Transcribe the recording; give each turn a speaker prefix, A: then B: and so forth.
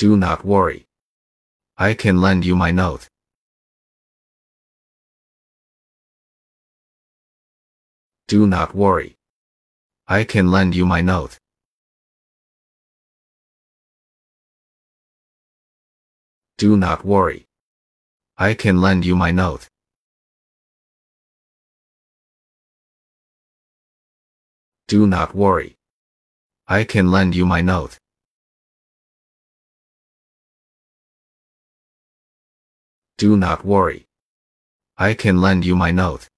A: Do not worry. I can lend you my note. Do not worry. I can lend you my note. Do not worry. I can lend you my note. Do not worry. I can lend you my note. Do not worry. I can lend you my note.